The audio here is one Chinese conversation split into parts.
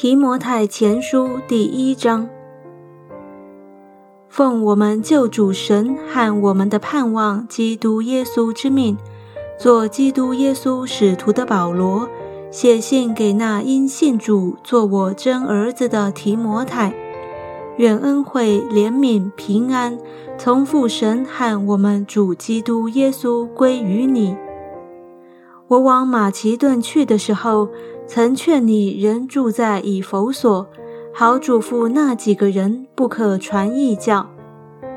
提摩太前书第一章，奉我们救主神和我们的盼望基督耶稣之命，做基督耶稣使徒的保罗，写信给那因信主做我真儿子的提摩太，愿恩惠、怜悯、平安从父神和我们主基督耶稣归于你。我往马其顿去的时候。曾劝你仍住在以佛所，好嘱咐那几个人不可传异教，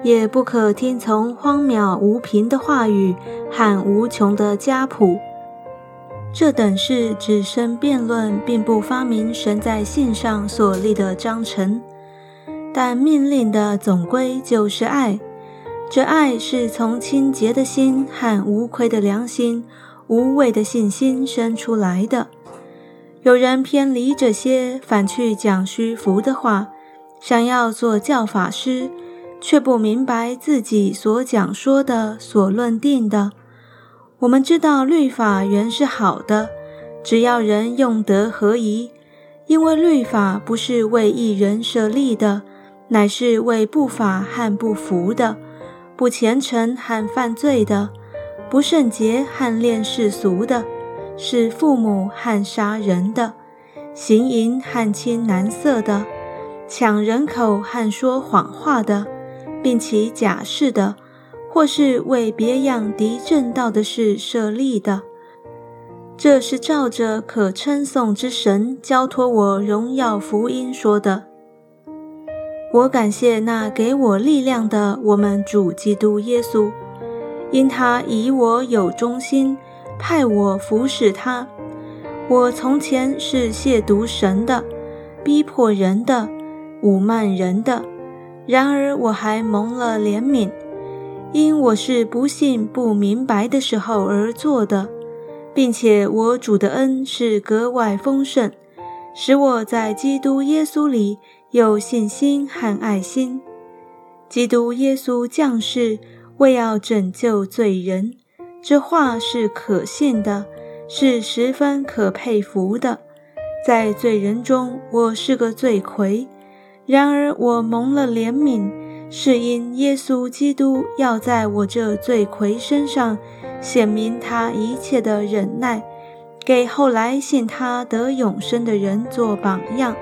也不可听从荒谬无凭的话语和无穷的家谱。这等事只生辩论，并不发明神在信上所立的章程。但命令的总归就是爱，这爱是从清洁的心和无愧的良心、无畏的信心生出来的。有人偏离这些，反去讲虚浮的话，想要做教法师，却不明白自己所讲说的、所论定的。我们知道律法原是好的，只要人用德合宜，因为律法不是为一人设立的，乃是为不法和不服的、不虔诚和犯罪的、不圣洁和恋世俗的。是父母和杀人的，行淫和亲男色的，抢人口和说谎话的，并起假誓的，或是为别样敌正道的事设立的。这是照着可称颂之神交托我荣耀福音说的。我感谢那给我力量的我们主基督耶稣，因他以我有忠心。派我服侍他。我从前是亵渎神的，逼迫人的，侮慢人的。然而我还蒙了怜悯，因我是不信不明白的时候而做的，并且我主的恩是格外丰盛，使我在基督耶稣里有信心和爱心。基督耶稣降世，为要拯救罪人。这话是可信的，是十分可佩服的。在罪人中，我是个罪魁；然而我蒙了怜悯，是因耶稣基督要在我这罪魁身上显明他一切的忍耐，给后来信他得永生的人做榜样。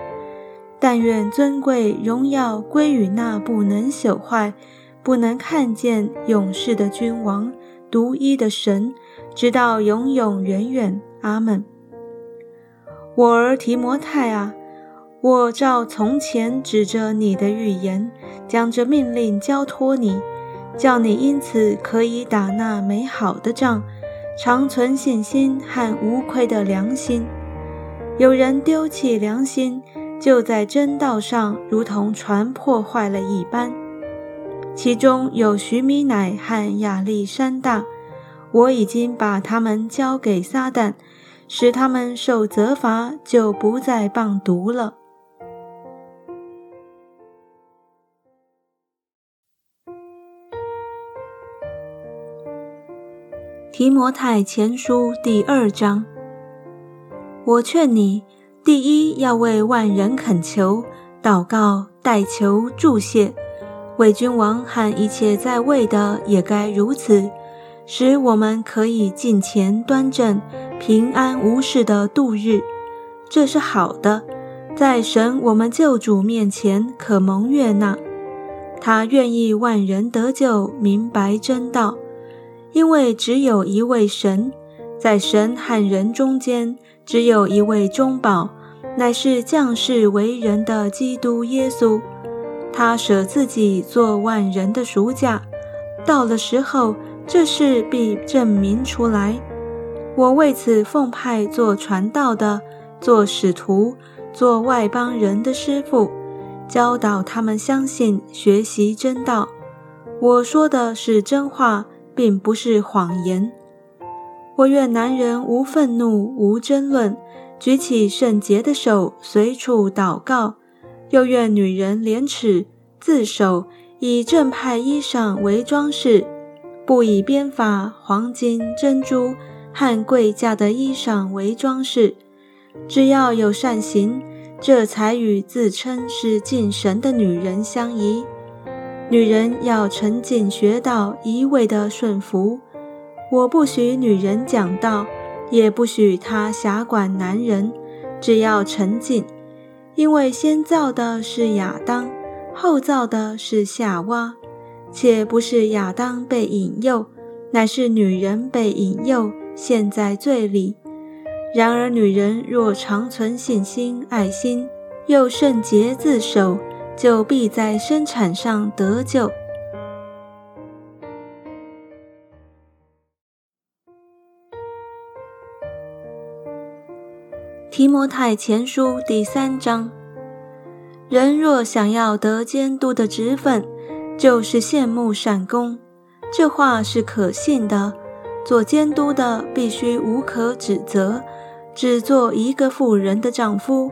但愿尊贵荣耀归于那不能朽坏、不能看见永世的君王。独一的神，直到永永远远。阿门。我儿提摩太啊，我照从前指着你的预言，将这命令交托你，叫你因此可以打那美好的仗，长存信心和无愧的良心。有人丢弃良心，就在真道上如同船破坏了一般。其中有徐米乃和亚历山大，我已经把他们交给撒旦，使他们受责罚，就不再谤读了。提摩太前书第二章，我劝你，第一要为万人恳求、祷告、代求、祝谢。为君王和一切在位的也该如此，使我们可以敬虔端正、平安无事的度日。这是好的，在神我们救主面前可蒙悦纳。他愿意万人得救，明白真道，因为只有一位神，在神和人中间只有一位中保，乃是降世为人的基督耶稣。他舍自己做万人的赎价，到了时候，这事必证明出来。我为此奉派做传道的，做使徒，做外邦人的师傅，教导他们相信、学习真道。我说的是真话，并不是谎言。我愿男人无愤怒、无争论，举起圣洁的手，随处祷告。又愿女人廉耻自守，以正派衣裳为装饰，不以编发、黄金、珍珠和贵价的衣裳为装饰。只要有善行，这才与自称是敬神的女人相宜。女人要沉静学道，一味的顺服。我不许女人讲道，也不许她辖管男人，只要沉静。因为先造的是亚当，后造的是夏娃，且不是亚当被引诱，乃是女人被引诱，陷在罪里。然而女人若长存信心、爱心，又圣洁自守。就必在生产上得救。提摩太前书第三章：人若想要得监督的职分，就是羡慕善功。这话是可信的。做监督的必须无可指责，只做一个妇人的丈夫。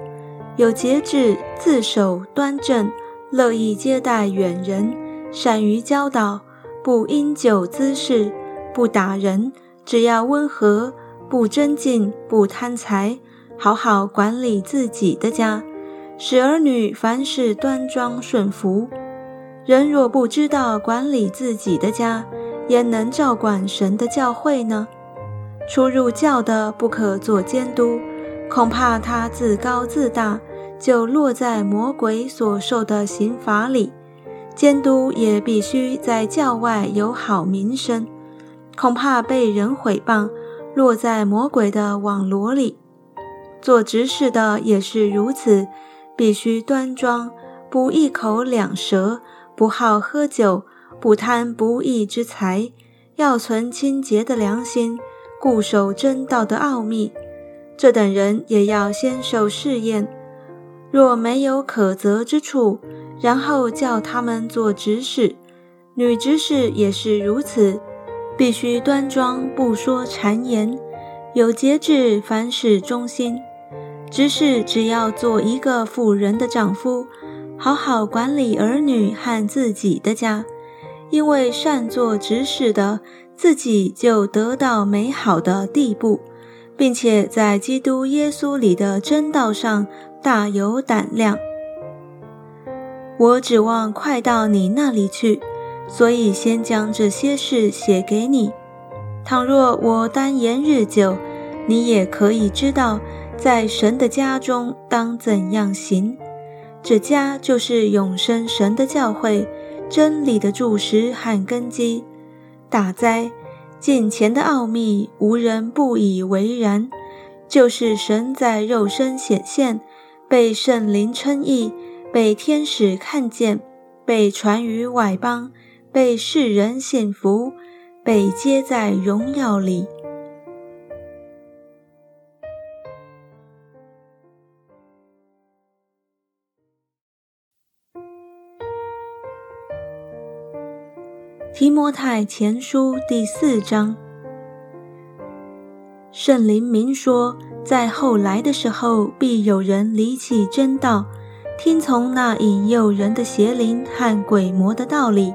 有节制，自守端正，乐意接待远人，善于教导，不因酒滋事，不打人，只要温和，不争竞，不贪财，好好管理自己的家，使儿女凡事端庄顺服。人若不知道管理自己的家，焉能照管神的教会呢？初入教的不可做监督，恐怕他自高自大。就落在魔鬼所受的刑罚里，监督也必须在教外有好名声，恐怕被人毁谤，落在魔鬼的网罗里。做执事的也是如此，必须端庄，不一口两舌，不好喝酒，不贪不义之财，要存清洁的良心，固守真道的奥秘。这等人也要先受试验。若没有可责之处，然后叫他们做执事，女执事也是如此，必须端庄，不说谗言，有节制，凡事忠心。执事只要做一个妇人的丈夫，好好管理儿女和自己的家，因为善做执事的，自己就得到美好的地步，并且在基督耶稣里的真道上。大有胆量，我指望快到你那里去，所以先将这些事写给你。倘若我单言日久，你也可以知道，在神的家中当怎样行。这家就是永生神的教会，真理的柱石和根基。大灾近前的奥秘，无人不以为然，就是神在肉身显现。被圣灵称义，被天使看见，被传于外邦，被世人信服，被接在荣耀里。提摩太前书第四章，圣灵明说。在后来的时候，必有人离弃真道，听从那引诱人的邪灵和鬼魔的道理。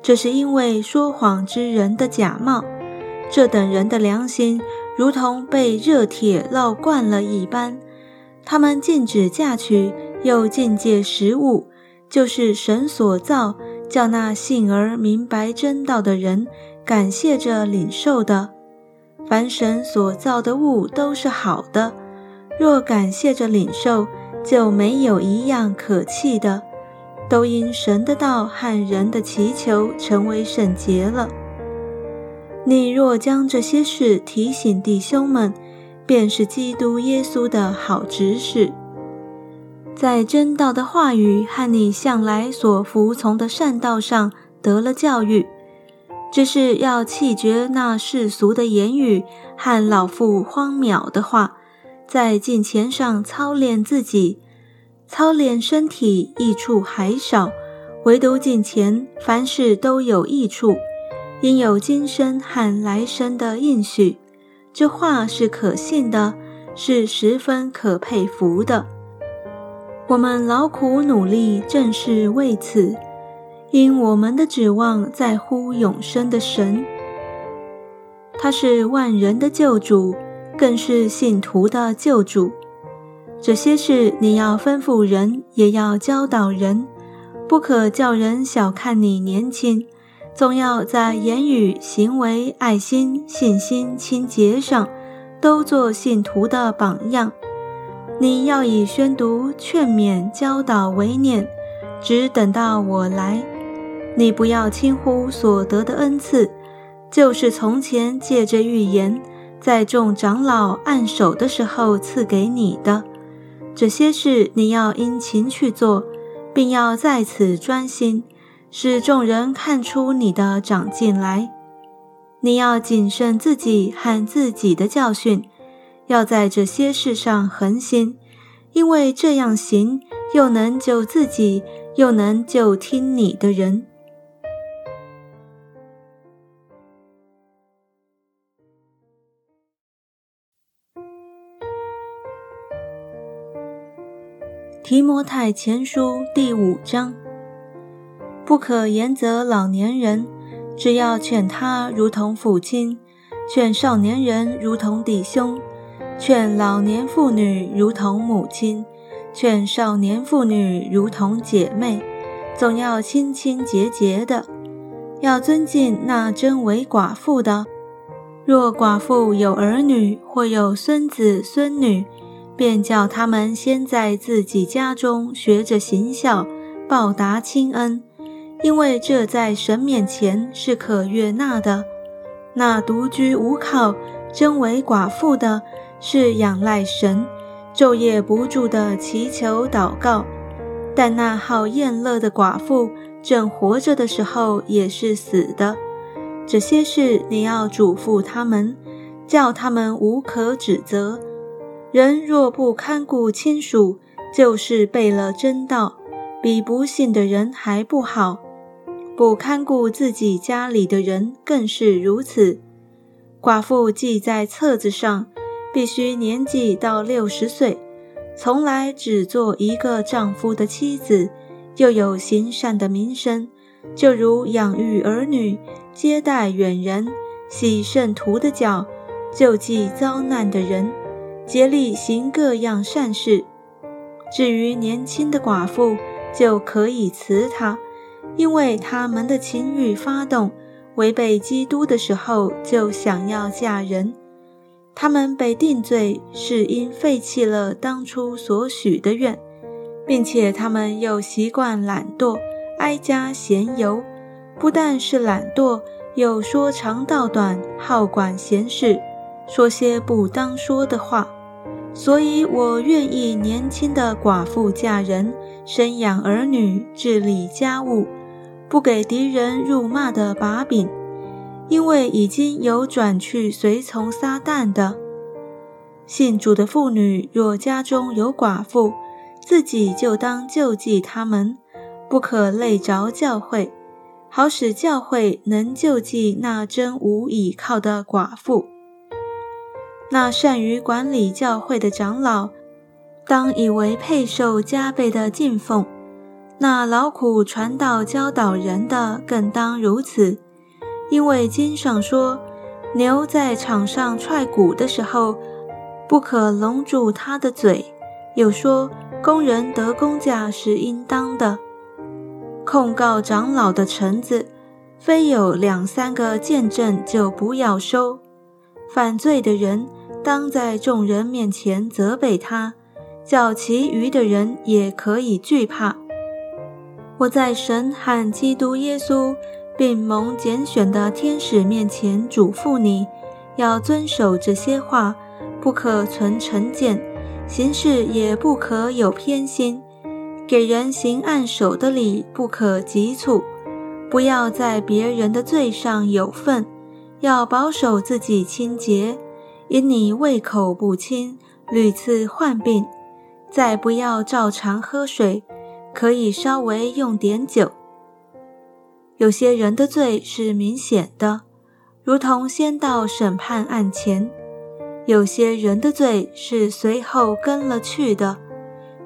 这是因为说谎之人的假冒。这等人的良心如同被热铁烙惯了一般。他们禁止嫁娶，又禁戒食物，就是神所造，叫那信而明白真道的人感谢着领受的。凡神所造的物都是好的，若感谢着领受，就没有一样可弃的，都因神的道和人的祈求成为圣洁了。你若将这些事提醒弟兄们，便是基督耶稣的好执事，在真道的话语和你向来所服从的善道上得了教育。这是要弃绝那世俗的言语和老妇荒谬的话，在金钱上操练自己，操练身体益处还少，唯独金钱凡事都有益处，因有今生和来生的应许。这话是可信的，是十分可佩服的。我们劳苦努力，正是为此。因我们的指望在乎永生的神，他是万人的救主，更是信徒的救主。这些事你要吩咐人，也要教导人，不可叫人小看你年轻，总要在言语、行为、爱心、信心、清洁上，都做信徒的榜样。你要以宣读、劝勉、教导为念，只等到我来。你不要轻忽所得的恩赐，就是从前借着预言，在众长老按手的时候赐给你的。这些事你要殷勤去做，并要在此专心，使众人看出你的长进来。你要谨慎自己和自己的教训。要在这些事上恒心，因为这样行，又能救自己，又能救听你的人。提摩太前书第五章：不可言责老年人，只要劝他如同父亲；劝少年人如同弟兄。劝老年妇女如同母亲，劝少年妇女如同姐妹，总要清清洁洁的，要尊敬那真为寡妇的。若寡妇有儿女或有孙子孙女，便叫他们先在自己家中学着行孝，报答亲恩，因为这在神面前是可悦纳的。那独居无靠、真为寡妇的。是仰赖神，昼夜不住的祈求祷告。但那好宴乐的寡妇，正活着的时候也是死的。这些事你要嘱咐他们，叫他们无可指责。人若不看顾亲属，就是背了真道，比不信的人还不好。不看顾自己家里的人，更是如此。寡妇记在册子上。必须年纪到六十岁，从来只做一个丈夫的妻子，又有行善的名声，就如养育儿女、接待远人、洗圣徒的脚、救济遭难的人，竭力行各样善事。至于年轻的寡妇，就可以辞她，因为他们的情欲发动，违背基督的时候，就想要嫁人。他们被定罪，是因废弃了当初所许的愿，并且他们又习惯懒惰，哀家闲游。不但是懒惰，又说长道短，好管闲事，说些不当说的话。所以我愿意年轻的寡妇嫁人，生养儿女，治理家务，不给敌人辱骂的把柄。因为已经有转去随从撒旦的信主的妇女，若家中有寡妇，自己就当救济他们，不可累着教会，好使教会能救济那真无倚靠的寡妇。那善于管理教会的长老，当以为配受加倍的敬奉；那劳苦传道教导人的，更当如此。因为经上说，牛在场上踹鼓的时候，不可笼住它的嘴；又说，工人得工价是应当的。控告长老的臣子，非有两三个见证，就不要收。犯罪的人，当在众人面前责备他，叫其余的人也可以惧怕。我在神和基督耶稣。并蒙拣选的天使面前嘱咐你，要遵守这些话，不可存成见，行事也不可有偏心。给人行按手的礼，不可急促，不要在别人的罪上有份，要保守自己清洁。因你胃口不清，屡次患病，再不要照常喝水，可以稍微用点酒。有些人的罪是明显的，如同先到审判案前；有些人的罪是随后跟了去的，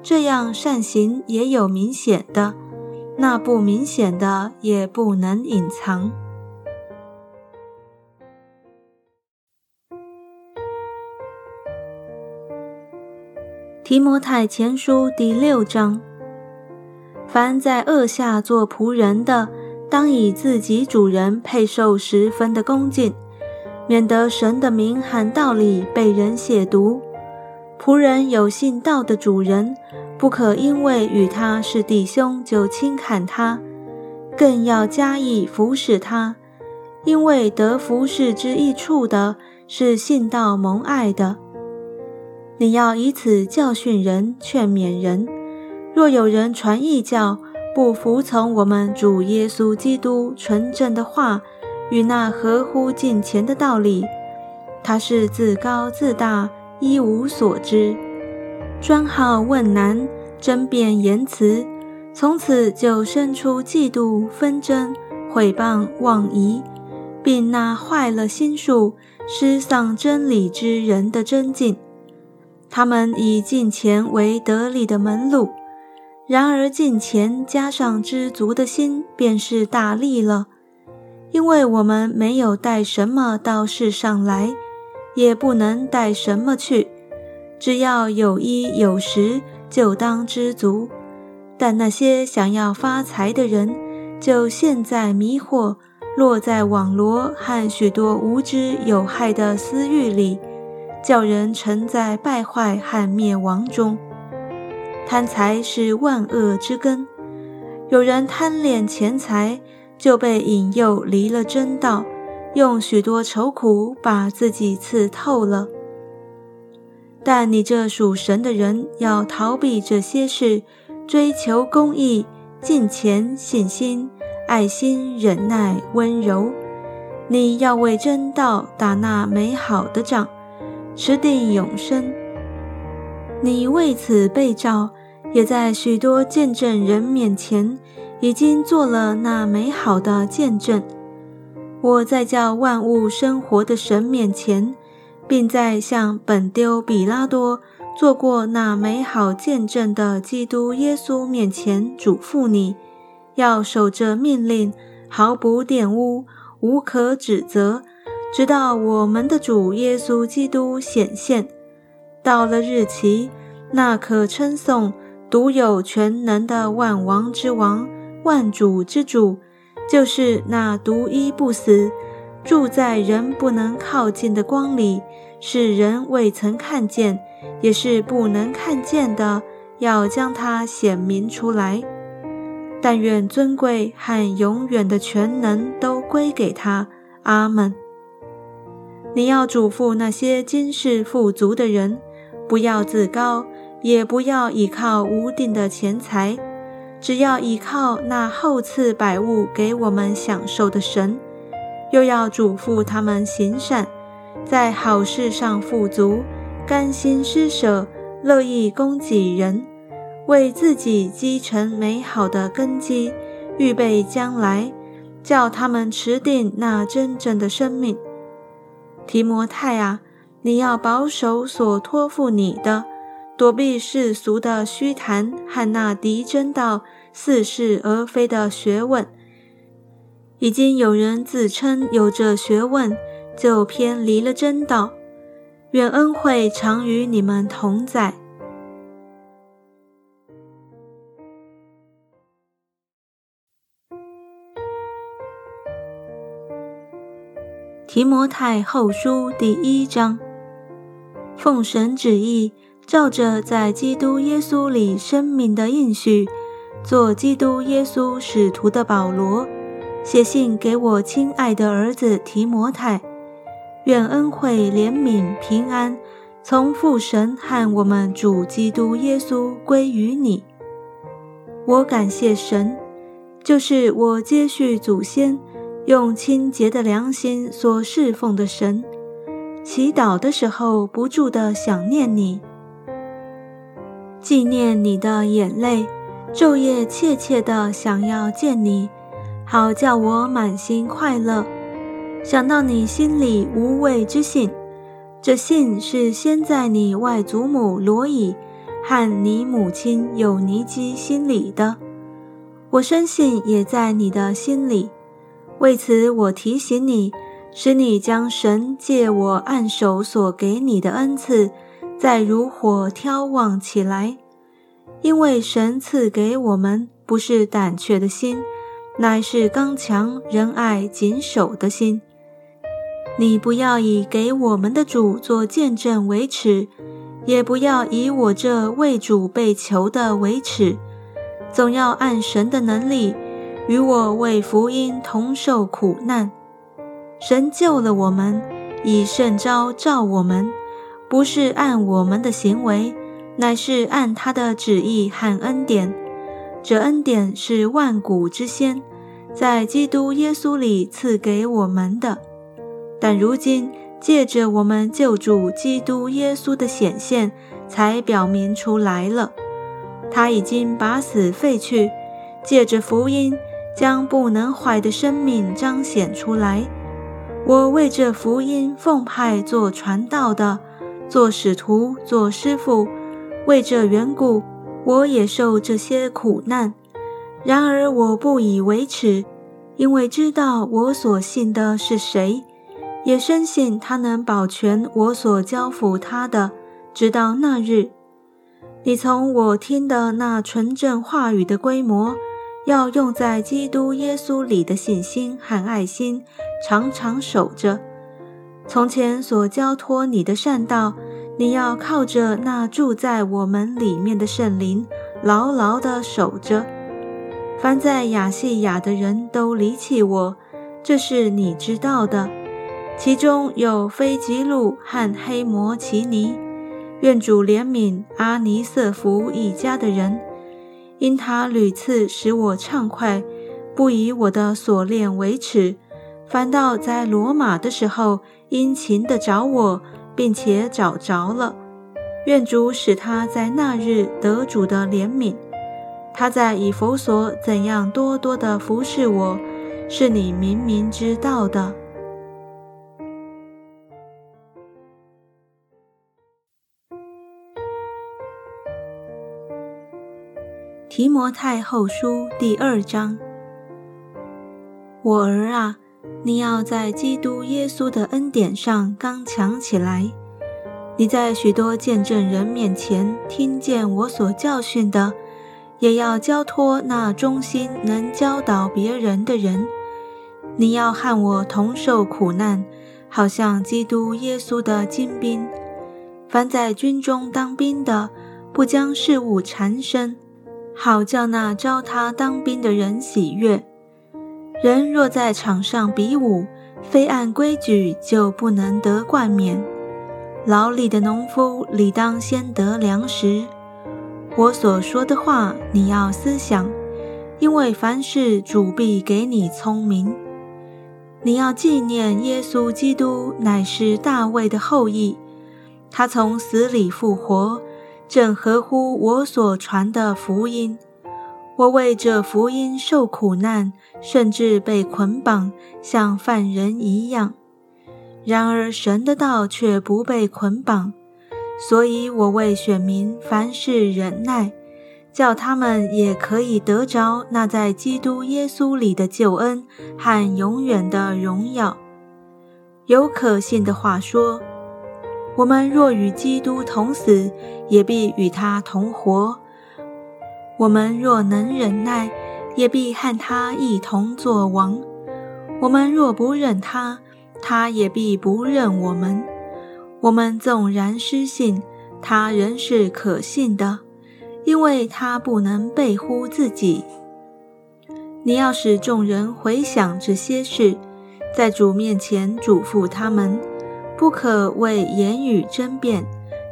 这样善行也有明显的，那不明显的也不能隐藏。提摩太前书第六章：凡在恶下做仆人的，当以自己主人配受十分的恭敬，免得神的名和道理被人亵渎。仆人有信道的主人，不可因为与他是弟兄就轻看他，更要加以服侍他，因为得服侍之益处的。是信道蒙爱的，你要以此教训人、劝勉人。若有人传异教，不服从我们主耶稣基督纯正的话与那合乎敬虔的道理，他是自高自大，一无所知，专好问难，争辩言辞，从此就生出嫉妒、纷争、毁谤、妄疑，并那坏了心术。失丧真理之人的真境，他们以敬钱为得力的门路。然而敬钱加上知足的心，便是大利了。因为我们没有带什么到世上来，也不能带什么去，只要有衣有食，就当知足。但那些想要发财的人，就陷在迷惑。落在网罗和许多无知有害的私欲里，叫人沉在败坏和灭亡中。贪财是万恶之根，有人贪恋钱财，就被引诱离了真道，用许多愁苦把自己刺透了。但你这属神的人，要逃避这些事，追求公义、敬虔、信心。爱心、忍耐、温柔，你要为真道打那美好的仗，持定永生。你为此被召，也在许多见证人面前已经做了那美好的见证。我在叫万物生活的神面前，并在向本丢比拉多做过那美好见证的基督耶稣面前嘱咐你。要守着命令，毫不玷污，无可指责，直到我们的主耶稣基督显现。到了日期，那可称颂、独有全能的万王之王、万主之主，就是那独一不死、住在人不能靠近的光里，是人未曾看见，也是不能看见的，要将它显明出来。但愿尊贵和永远的全能都归给他。阿门。你要嘱咐那些今世富足的人，不要自高，也不要依靠无定的钱财，只要依靠那厚赐百物给我们享受的神。又要嘱咐他们行善，在好事上富足，甘心施舍，乐意供给人。为自己积成美好的根基，预备将来，叫他们持定那真正的生命。提摩太啊，你要保守所托付你的，躲避世俗的虚谈和那敌真道似是而非的学问。已经有人自称有这学问，就偏离了真道。愿恩惠常与你们同在。提摩太后书第一章，奉神旨意，照着在基督耶稣里生命的应许，做基督耶稣使徒的保罗，写信给我亲爱的儿子提摩太，愿恩惠、怜悯、平安，从父神和我们主基督耶稣归于你。我感谢神，就是我接续祖先。用清洁的良心所侍奉的神，祈祷的时候不住地想念你，纪念你的眼泪，昼夜切切地想要见你，好叫我满心快乐。想到你心里无畏之信，这信是先在你外祖母罗以和你母亲有尼基心里的，我深信也在你的心里。为此，我提醒你，使你将神借我按手所给你的恩赐，再如火挑旺起来。因为神赐给我们不是胆怯的心，乃是刚强、仁爱、谨守的心。你不要以给我们的主做见证为耻，也不要以我这为主被囚的为耻，总要按神的能力，与我为福音同受苦难。神救了我们，以圣招召我们，不是按我们的行为。乃是按他的旨意和恩典，这恩典是万古之先，在基督耶稣里赐给我们的。但如今借着我们救主基督耶稣的显现，才表明出来了。他已经把死废去，借着福音将不能坏的生命彰显出来。我为这福音奉派做传道的，做使徒，做师傅。为这缘故，我也受这些苦难。然而我不以为耻，因为知道我所信的是谁，也深信他能保全我所交付他的，直到那日。你从我听的那纯正话语的规模，要用在基督耶稣里的信心和爱心，常常守着。从前所交托你的善道。你要靠着那住在我们里面的圣灵，牢牢地守着。凡在亚细亚的人都离弃我，这是你知道的。其中有非吉路和黑摩奇尼，愿主怜悯阿尼瑟福一家的人，因他屡次使我畅快，不以我的锁链为耻，反倒在罗马的时候殷勤地找我。并且找着了，愿主使他在那日得主的怜悯。他在以弗所怎样多多的服侍我，是你明明知道的。提摩太后书第二章，我儿啊。你要在基督耶稣的恩典上刚强起来。你在许多见证人面前听见我所教训的，也要交托那忠心能教导别人的人。你要和我同受苦难，好像基督耶稣的精兵。凡在军中当兵的，不将事物缠身，好叫那招他当兵的人喜悦。人若在场上比武，非按规矩就不能得冠冕。劳力的农夫理当先得粮食。我所说的话，你要思想，因为凡事主必给你聪明。你要纪念耶稣基督乃是大卫的后裔，他从死里复活，正合乎我所传的福音。我为这福音受苦难，甚至被捆绑，像犯人一样。然而神的道却不被捆绑，所以我为选民凡事忍耐，叫他们也可以得着那在基督耶稣里的救恩和永远的荣耀。有可信的话说：我们若与基督同死，也必与他同活。我们若能忍耐，也必和他一同作王；我们若不忍他，他也必不认我们。我们纵然失信，他仍是可信的，因为他不能背乎自己。你要使众人回想这些事，在主面前嘱咐他们，不可为言语争辩，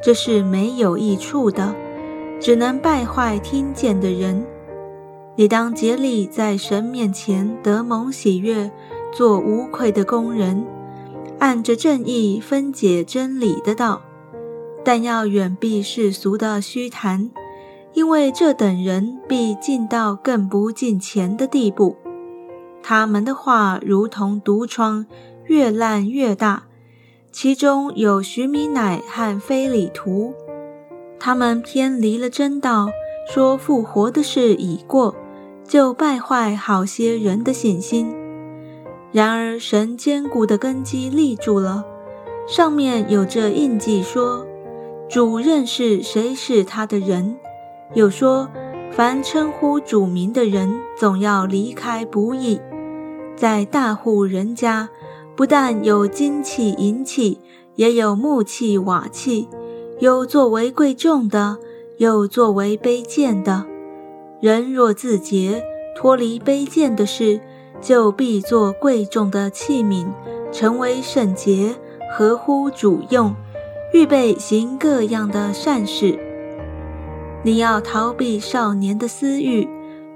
这是没有益处的。只能败坏听见的人。你当竭力在神面前得蒙喜悦，做无愧的工人，按着正义分解真理的道。但要远避世俗的虚谈，因为这等人必进到更不进钱的地步。他们的话如同毒疮，越烂越大。其中有徐米乃和非里图。他们偏离了真道，说复活的事已过，就败坏好些人的信心。然而神坚固的根基立住了，上面有着印记说：主认识谁是他的人。又说，凡称呼主名的人，总要离开不义。在大户人家，不但有金器银器，也有木器瓦器，有作为贵重的，有作为卑贱的。人若自洁，脱离卑贱的事，就必做贵重的器皿，成为圣洁，合乎主用，预备行各样的善事。你要逃避少年的私欲。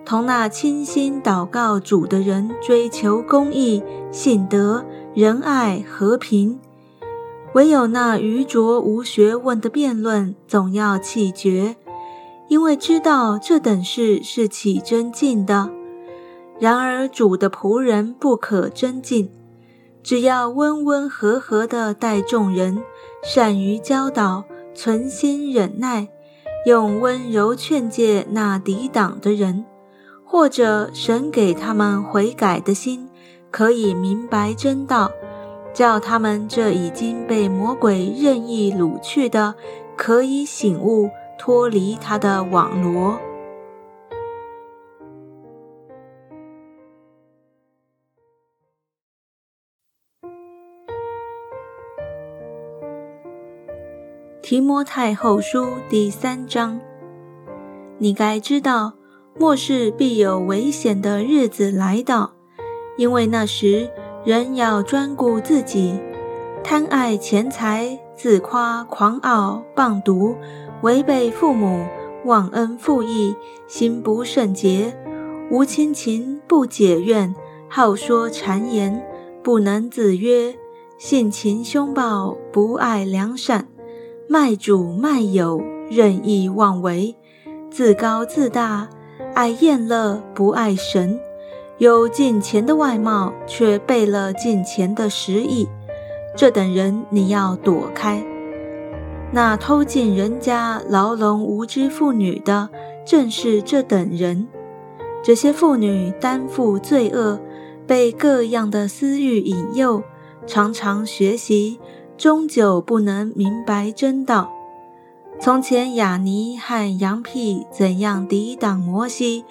同那倾心祷告主的人追求公义、信德、仁爱、和平；唯有那愚拙无学问的辩论，总要弃绝，因为知道这等事是起真进的。然而主的仆人不可真进，只要温温和和的待众人，善于教导，存心忍耐，用温柔劝诫那抵挡的人。或者神给他们悔改的心，可以明白真道，叫他们这已经被魔鬼任意掳去的，可以醒悟，脱离他的网罗。提摩太后书第三章，你该知道。末世必有危险的日子来到，因为那时人要专顾自己，贪爱钱财，自夸狂傲，谤毒，违背父母，忘恩负义，心不圣洁，无亲情，不解怨，好说谗言，不能自约，性情凶暴，不爱良善，卖主卖友，任意妄为，自高自大。爱厌乐，不爱神，有进钱的外貌，却背了进钱的实意。这等人你要躲开。那偷进人家牢笼无知妇女的，正是这等人。这些妇女担负罪恶，被各样的私欲引诱，常常学习，终究不能明白真道。从前雅尼和杨辟怎样抵挡摩西，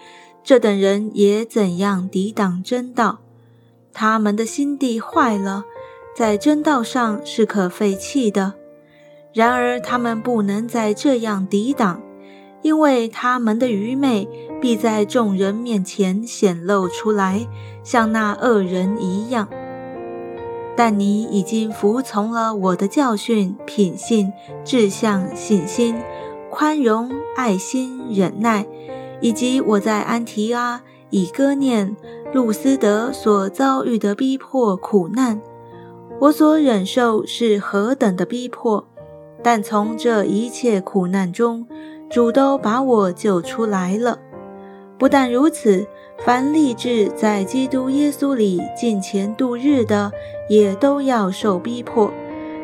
这等人也怎样抵挡真道。他们的心地坏了，在真道上是可废弃的。然而他们不能再这样抵挡，因为他们的愚昧必在众人面前显露出来，像那恶人一样。但你已经服从了我的教训、品性、志向、信心、宽容、爱心、忍耐，以及我在安提阿、以哥念、路斯德所遭遇的逼迫、苦难。我所忍受是何等的逼迫，但从这一切苦难中，主都把我救出来了。不但如此。凡立志在基督耶稣里进前度日的，也都要受逼迫；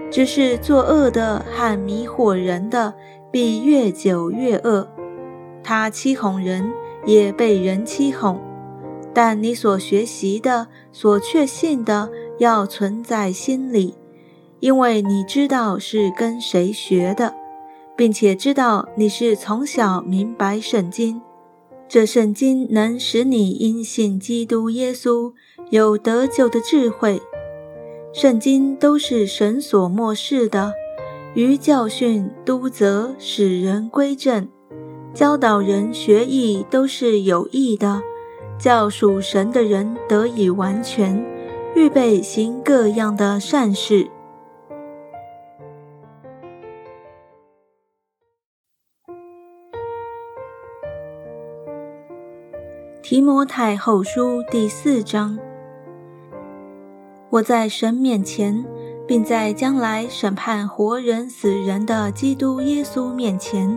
只是作恶的和迷惑人的，必越久越恶。他欺哄人，也被人欺哄。但你所学习的、所确信的，要存在心里，因为你知道是跟谁学的，并且知道你是从小明白圣经。这圣经能使你因信基督耶稣有得救的智慧。圣经都是神所漠视的，于教训、督责、使人归正、教导人学艺，都是有益的，叫属神的人得以完全，预备行各样的善事。提摩太后书第四章，我在神面前，并在将来审判活人死人的基督耶稣面前，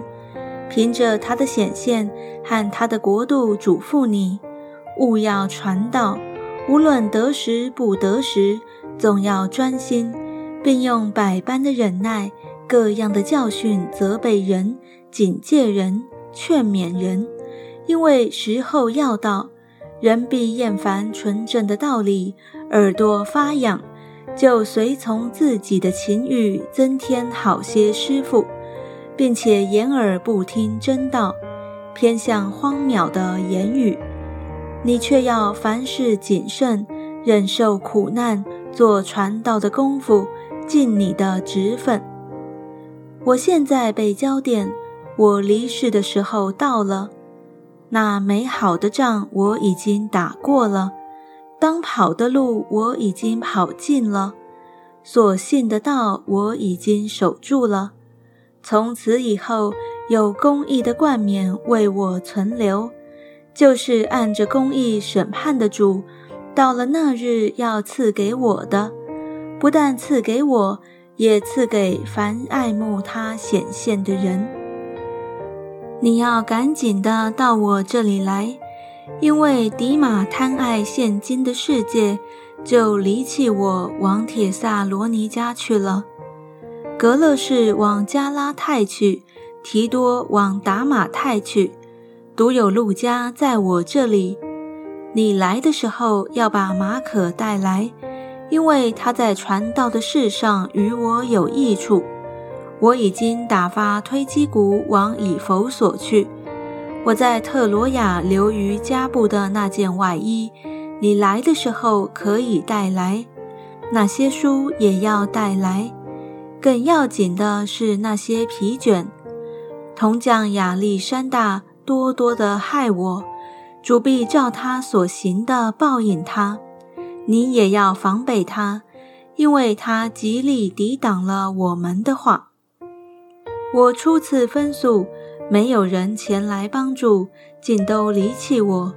凭着他的显现和他的国度，嘱咐你，勿要传道，无论得时不得时，总要专心，并用百般的忍耐，各样的教训责备人，警戒人，劝勉人。因为时候要到，人必厌烦纯正的道理，耳朵发痒，就随从自己的情欲，增添好些师傅，并且掩耳不听真道，偏向荒渺的言语。你却要凡事谨慎，忍受苦难，做传道的功夫，尽你的职分。我现在被焦点，我离世的时候到了。那美好的仗我已经打过了，当跑的路我已经跑尽了，所信的道我已经守住了。从此以后，有公义的冠冕为我存留。就是按着公义审判的主，到了那日要赐给我的，不但赐给我，也赐给凡爱慕他显现的人。你要赶紧的到我这里来，因为迪马贪爱现今的世界，就离弃我，往铁萨罗尼家去了。格勒士往加拉泰去，提多往达马泰去。独有路加在我这里。你来的时候要把马可带来，因为他在传道的事上与我有益处。我已经打发推基谷往以弗所去。我在特罗亚留于加布的那件外衣，你来的时候可以带来。那些书也要带来。更要紧的是那些皮卷。铜匠亚历山大。多多的害我，主必照他所行的报应他。你也要防备他，因为他极力抵挡了我们的话。我初次分诉，没有人前来帮助，尽都离弃我。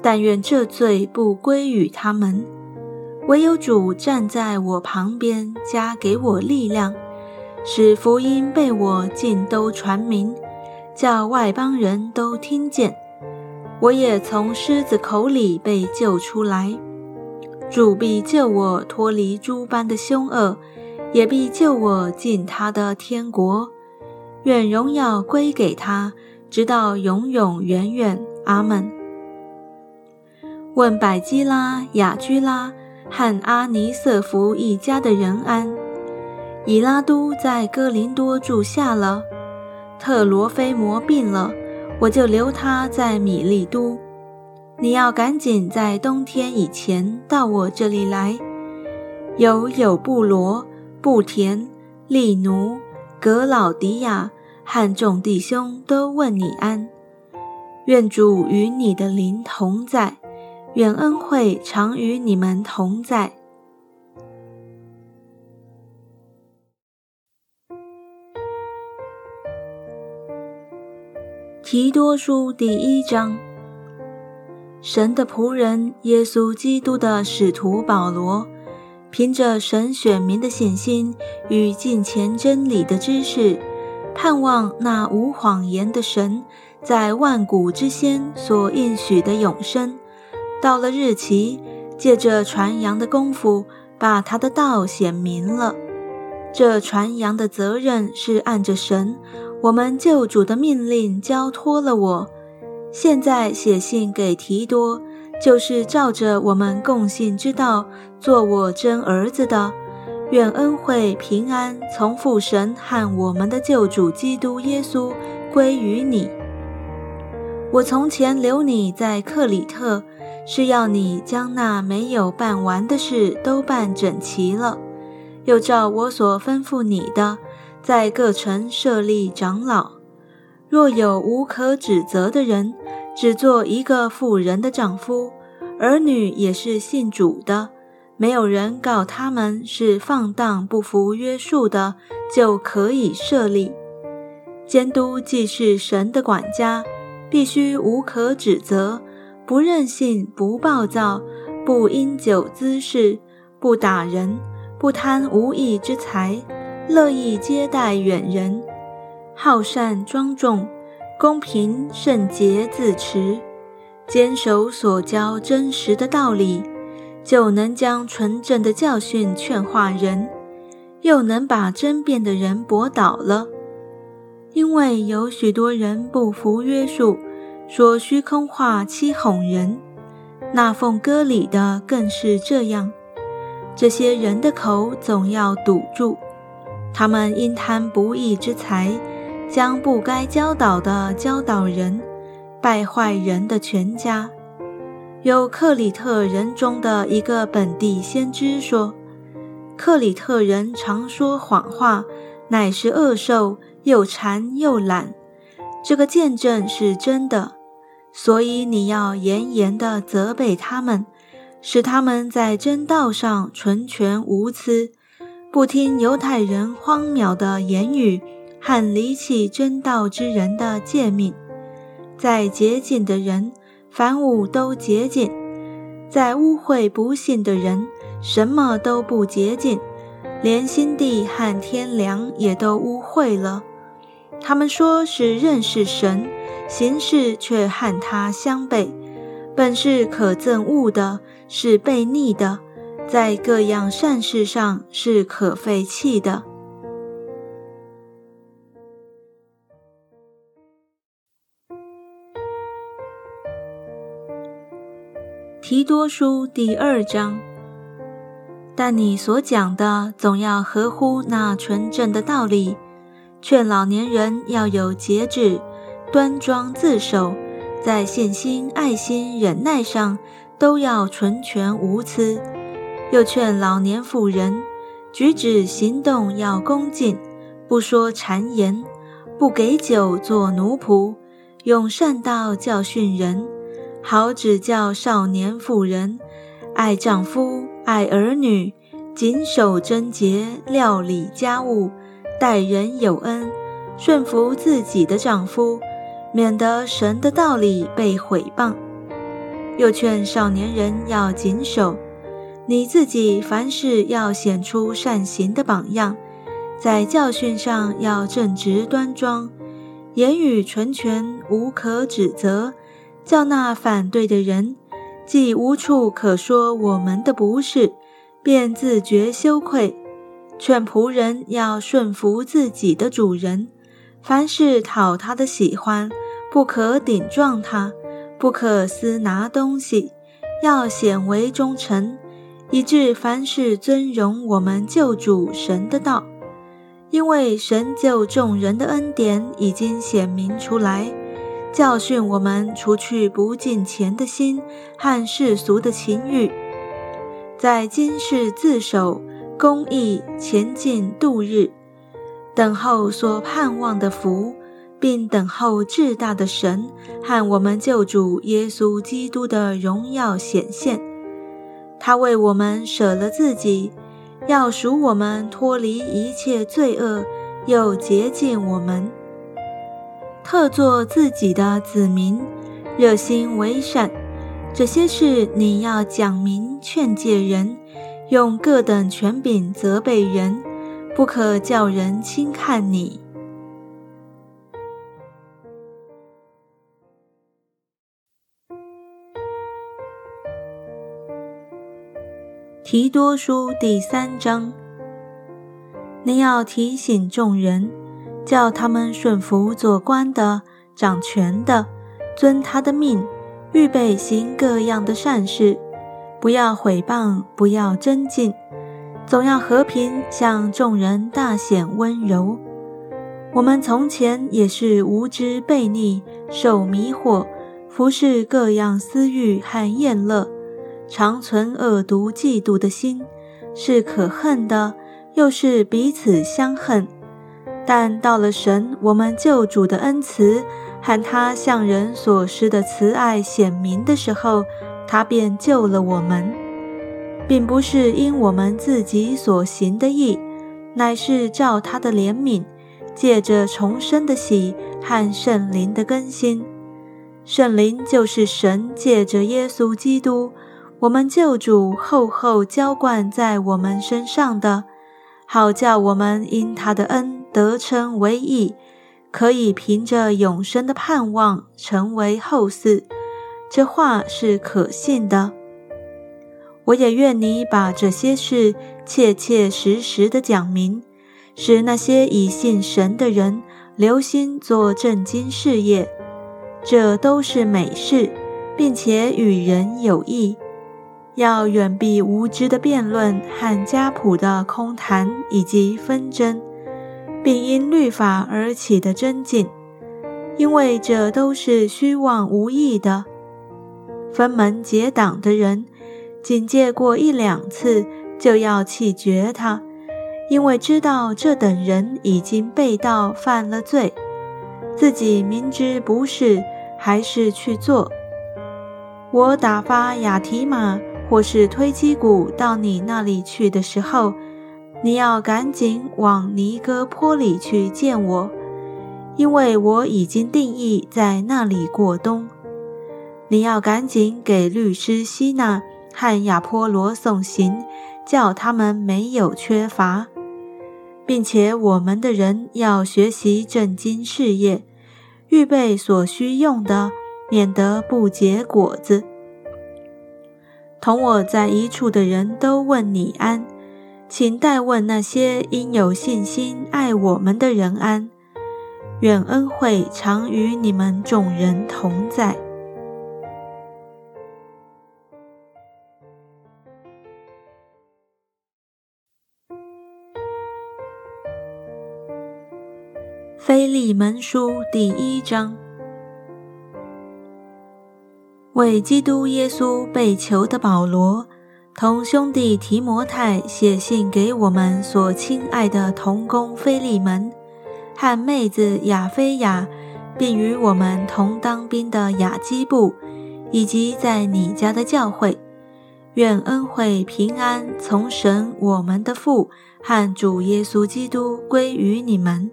但愿这罪不归于他们，唯有主站在我旁边，加给我力量，使福音被我尽都传明。叫外邦人都听见，我也从狮子口里被救出来。主必救我脱离诸般的凶恶，也必救我进他的天国。愿荣耀归给他，直到永永远远。阿门。问百基拉、雅居拉和阿尼瑟福一家的人安。以拉都在哥林多住下了。特罗菲摩病了，我就留他在米利都。你要赶紧在冬天以前到我这里来。有有布罗、布田、利奴、格老迪亚和众弟兄都问你安。愿主与你的灵同在，愿恩惠常与你们同在。提多书第一章，神的仆人耶稣基督的使徒保罗，凭着神选民的信心与近前真理的知识，盼望那无谎言的神在万古之先所应许的永生，到了日期，借着传扬的功夫，把他的道显明了。这传扬的责任是按着神。我们救主的命令交托了我，现在写信给提多，就是照着我们共信之道做我真儿子的。愿恩惠平安从父神和我们的救主基督耶稣归于你。我从前留你在克里特，是要你将那没有办完的事都办整齐了，又照我所吩咐你的。在各城设立长老，若有无可指责的人，只做一个妇人的丈夫，儿女也是信主的，没有人告他们是放荡不服约束的，就可以设立。监督既是神的管家，必须无可指责，不任性，不暴躁，不因酒滋事，不打人，不贪无义之财。乐意接待远人，好善庄重，公平圣洁自持，坚守所教真实的道理，就能将纯正的教训劝化人，又能把争辩的人驳倒了。因为有许多人不服约束，说虚空话欺哄人，那奉歌礼的更是这样。这些人的口总要堵住。他们因贪不义之财，将不该教导的教导人，败坏人的全家。有克里特人中的一个本地先知说：“克里特人常说谎话，乃是恶兽，又馋又懒。”这个见证是真的，所以你要严严地责备他们，使他们在真道上纯全无疵，不听犹太人荒谬的言语和离弃真道之人的诫命。在洁净的人。凡物都洁净，在污秽不信的人，什么都不洁净，连心地和天良也都污秽了。他们说是认识神，行事却和他相悖，本是可憎恶的，是悖逆的，在各样善事上是可废弃的。提多书第二章，但你所讲的总要合乎那纯正的道理，劝老年人要有节制，端庄自守，在信心、爱心、忍耐上都要纯全无疵。又劝老年妇人，举止行动要恭敬，不说谗言，不给酒做奴仆，用善道教训人。好指教少年妇人，爱丈夫，爱儿女，谨守贞洁，料理家务，待人有恩，顺服自己的丈夫，免得神的道理被毁谤。又劝少年人要谨守，你自己凡事要显出善行的榜样，在教训上要正直端庄，言语纯全，无可指责。叫那反对的人，既无处可说我们的不是，便自觉羞愧。劝仆人要顺服自己的主人，凡事讨他的喜欢，不可顶撞他，不可私拿东西，要显为忠诚，以致凡事尊荣我们救主神的道。因为神救众人的恩典已经显明出来。教训我们，除去不敬虔的心和世俗的情欲，在今世自守公义，前进度日，等候所盼望的福，并等候至大的神和我们救主耶稣基督的荣耀显现。他为我们舍了自己，要赎我们脱离一切罪恶，又洁净我们。特作自己的子民，热心为善，这些事你要讲明劝诫人，用各等权柄责备人，不可叫人轻看你。提多书第三章，你要提醒众人。叫他们顺服做官的、掌权的，遵他的命，预备行各样的善事，不要毁谤，不要争竞，总要和平，向众人大显温柔。我们从前也是无知悖逆，受迷惑，服侍各样私欲和厌乐，常存恶毒嫉妒的心，是可恨的，又是彼此相恨。但到了神，我们救主的恩慈和他向人所施的慈爱显明的时候，他便救了我们，并不是因我们自己所行的义，乃是照他的怜悯，借着重生的喜和圣灵的更新。圣灵就是神借着耶稣基督，我们救主厚厚浇灌在我们身上的，好叫我们因他的恩。得称为义，可以凭着永生的盼望成为后嗣。这话是可信的。我也愿你把这些事切切实实的讲明，使那些以信神的人留心做正经事业。这都是美事，并且与人有益。要远避无知的辩论和家谱的空谈以及纷争。并因律法而起的争竞，因为这都是虚妄无益的。分门结党的人，仅借过一两次，就要弃绝他，因为知道这等人已经被盗犯了罪，自己明知不是，还是去做。我打发雅提马或是推基谷到你那里去的时候。你要赶紧往尼哥坡里去见我，因为我已经定义在那里过冬。你要赶紧给律师希纳和亚波罗送行，叫他们没有缺乏，并且我们的人要学习正经事业，预备所需用的，免得不结果子。同我在一处的人都问你安。请代问那些因有信心爱我们的人安，愿恩惠常与你们众人同在。菲利门书第一章，为基督耶稣被囚的保罗。同兄弟提摩太写信给我们所亲爱的同工菲利门和妹子亚菲亚，并与我们同当兵的雅基布，以及在你家的教会，愿恩惠平安从神我们的父和主耶稣基督归于你们。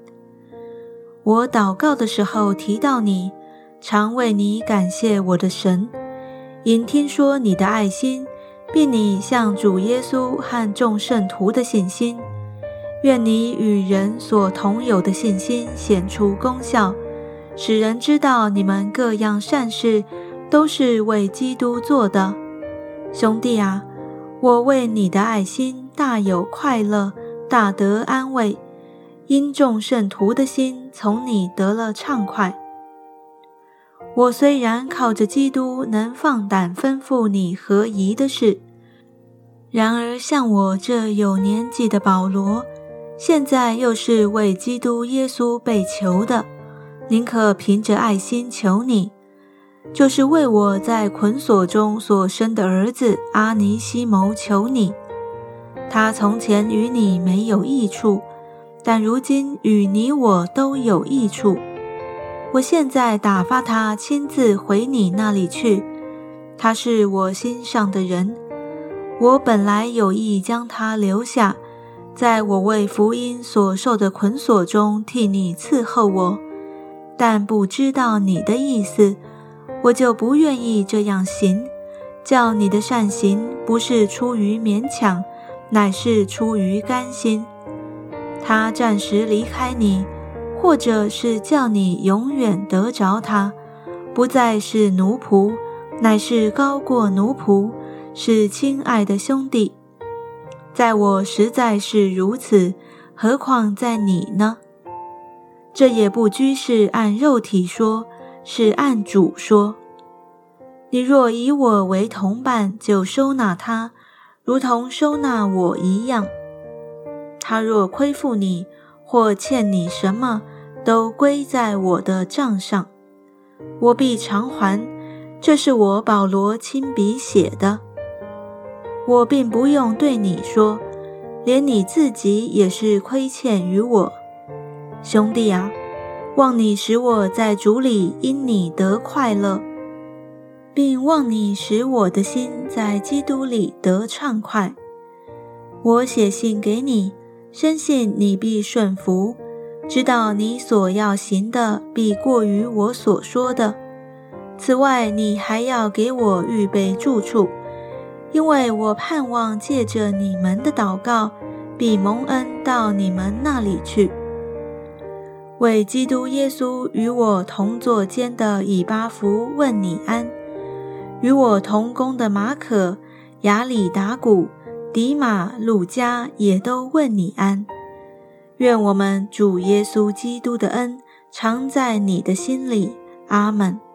我祷告的时候提到你，常为你感谢我的神，因听说你的爱心。并你向主耶稣和众圣徒的信心，愿你与人所同有的信心显出功效，使人知道你们各样善事都是为基督做的。兄弟啊，我为你的爱心大有快乐，大得安慰，因众圣徒的心从你得了畅快。我虽然靠着基督能放胆吩咐你合宜的事，然而像我这有年纪的保罗，现在又是为基督耶稣被囚的，宁可凭着爱心求你，就是为我在捆锁中所生的儿子阿尼西谋求你。他从前与你没有益处，但如今与你我都有益处。我现在打发他亲自回你那里去，他是我心上的人。我本来有意将他留下，在我为福音所受的捆锁中替你伺候我，但不知道你的意思，我就不愿意这样行，叫你的善行不是出于勉强，乃是出于甘心。他暂时离开你。或者是叫你永远得着他，不再是奴仆，乃是高过奴仆，是亲爱的兄弟。在我实在是如此，何况在你呢？这也不拘是按肉体说，是按主说。你若以我为同伴，就收纳他，如同收纳我一样。他若亏负你，或欠你什么，都归在我的账上，我必偿还。这是我保罗亲笔写的，我并不用对你说，连你自己也是亏欠于我，兄弟啊，望你使我在主里因你得快乐，并望你使我的心在基督里得畅快。我写信给你。深信你必顺服，知道你所要行的必过于我所说的。此外，你还要给我预备住处，因为我盼望借着你们的祷告，必蒙恩到你们那里去。为基督耶稣与我同坐监的以巴弗问你安，与我同工的马可、亚里达古。迪马、鲁加也都问你安。愿我们主耶稣基督的恩常在你的心里。阿门。